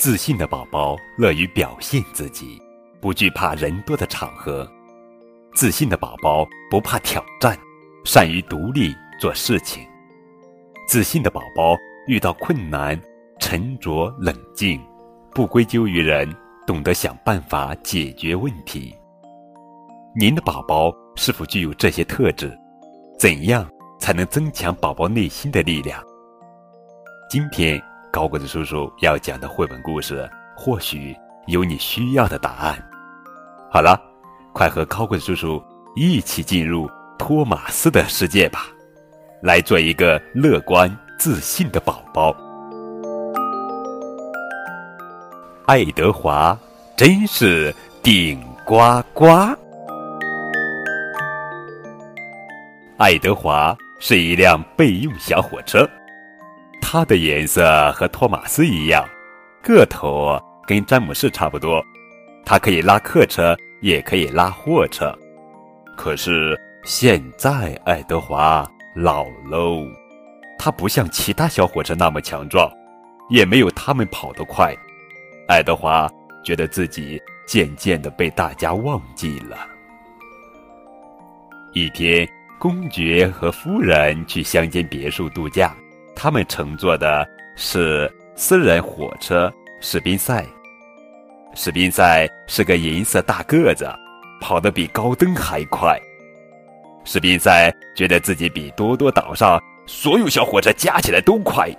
自信的宝宝乐于表现自己，不惧怕人多的场合。自信的宝宝不怕挑战，善于独立做事情。自信的宝宝遇到困难，沉着冷静，不归咎于人，懂得想办法解决问题。您的宝宝是否具有这些特质？怎样才能增强宝宝内心的力量？今天高个子叔叔要讲的绘本故事，或许有你需要的答案。好了，快和高个子叔叔一起进入托马斯的世界吧，来做一个乐观自信的宝宝。爱德华真是顶呱呱。爱德华是一辆备用小火车，它的颜色和托马斯一样，个头跟詹姆士差不多。它可以拉客车，也可以拉货车。可是现在爱德华老喽，它不像其他小火车那么强壮，也没有他们跑得快。爱德华觉得自己渐渐的被大家忘记了。一天。公爵和夫人去乡间别墅度假，他们乘坐的是私人火车史宾赛。史宾赛是个银色大个子，跑得比高登还快。史宾赛觉得自己比多多岛上所有小火车加起来都快。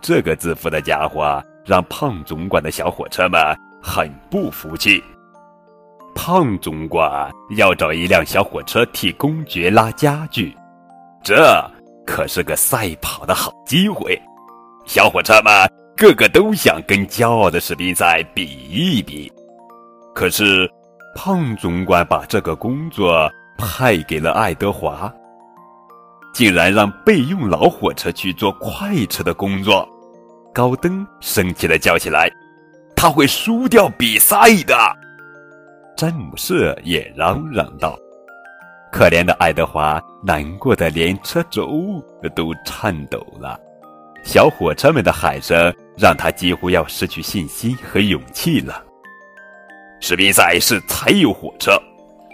这个自负的家伙让胖总管的小火车们很不服气。胖总管要找一辆小火车替公爵拉家具，这可是个赛跑的好机会。小火车们个个都想跟骄傲的士兵赛比一比，可是胖总管把这个工作派给了爱德华，竟然让备用老火车去做快车的工作。高登生气的叫起来：“他会输掉比赛的！”詹姆士也嚷嚷道：“可怜的爱德华，难过的连车轴都颤抖了。小火车们的喊声让他几乎要失去信心和勇气了。史宾赛是柴油火车，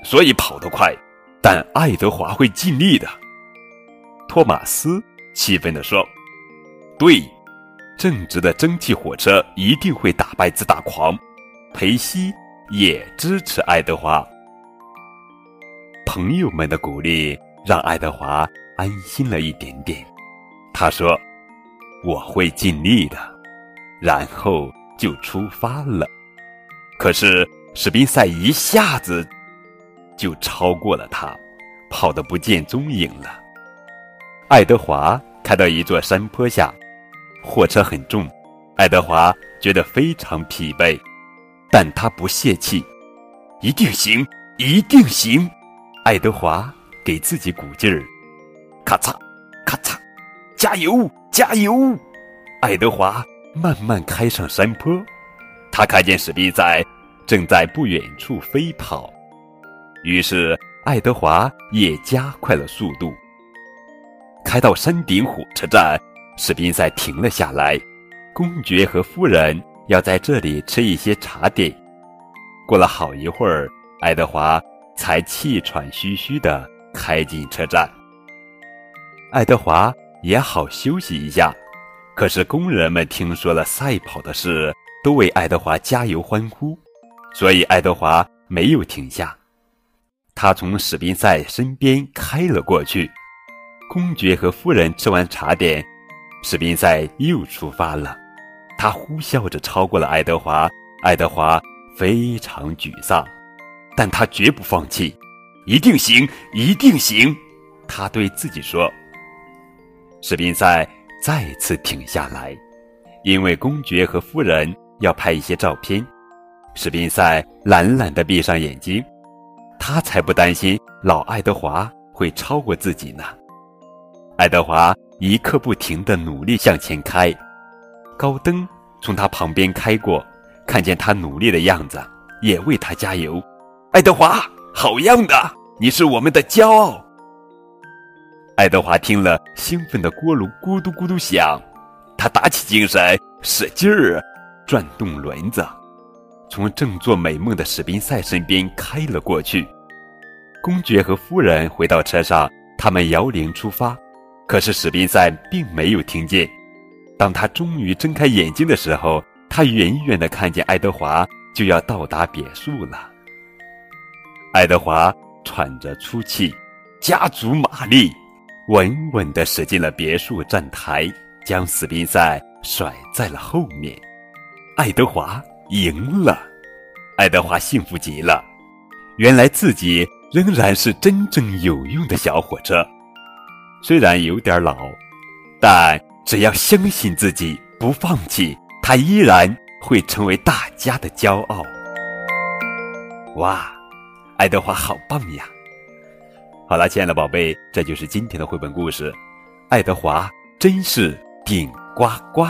所以跑得快，但爱德华会尽力的。”托马斯气愤地说：“对，正直的蒸汽火车一定会打败自大狂。”裴西。也支持爱德华。朋友们的鼓励让爱德华安心了一点点。他说：“我会尽力的。”然后就出发了。可是史宾赛一下子就超过了他，跑得不见踪影了。爱德华开到一座山坡下，货车很重，爱德华觉得非常疲惫。但他不泄气，一定行，一定行！爱德华给自己鼓劲儿，咔嚓，咔嚓，加油，加油！爱德华慢慢开上山坡，他看见史宾赛正在不远处飞跑，于是爱德华也加快了速度。开到山顶火车站，史宾赛停了下来，公爵和夫人。要在这里吃一些茶点。过了好一会儿，爱德华才气喘吁吁地开进车站。爱德华也好休息一下，可是工人们听说了赛跑的事，都为爱德华加油欢呼，所以爱德华没有停下。他从史宾赛身边开了过去。公爵和夫人吃完茶点，史宾赛又出发了。他呼啸着超过了爱德华，爱德华非常沮丧，但他绝不放弃，一定行，一定行，他对自己说。史宾赛再次停下来，因为公爵和夫人要拍一些照片。史宾赛懒懒地闭上眼睛，他才不担心老爱德华会超过自己呢。爱德华一刻不停地努力向前开。高登从他旁边开过，看见他努力的样子，也为他加油。爱德华，好样的，你是我们的骄傲。爱德华听了，兴奋的锅炉咕嘟咕嘟响，他打起精神，使劲儿转动轮子，从正做美梦的史宾塞身边开了过去。公爵和夫人回到车上，他们摇铃出发，可是史宾塞并没有听见。当他终于睁开眼睛的时候，他远远的看见爱德华就要到达别墅了。爱德华喘着粗气，加足马力，稳稳的驶进了别墅站台，将史宾塞甩在了后面。爱德华赢了，爱德华幸福极了，原来自己。仍然是真正有用的小火车，虽然有点老，但只要相信自己，不放弃，他依然会成为大家的骄傲。哇，爱德华好棒呀！好了，亲爱的宝贝，这就是今天的绘本故事。爱德华真是顶呱呱。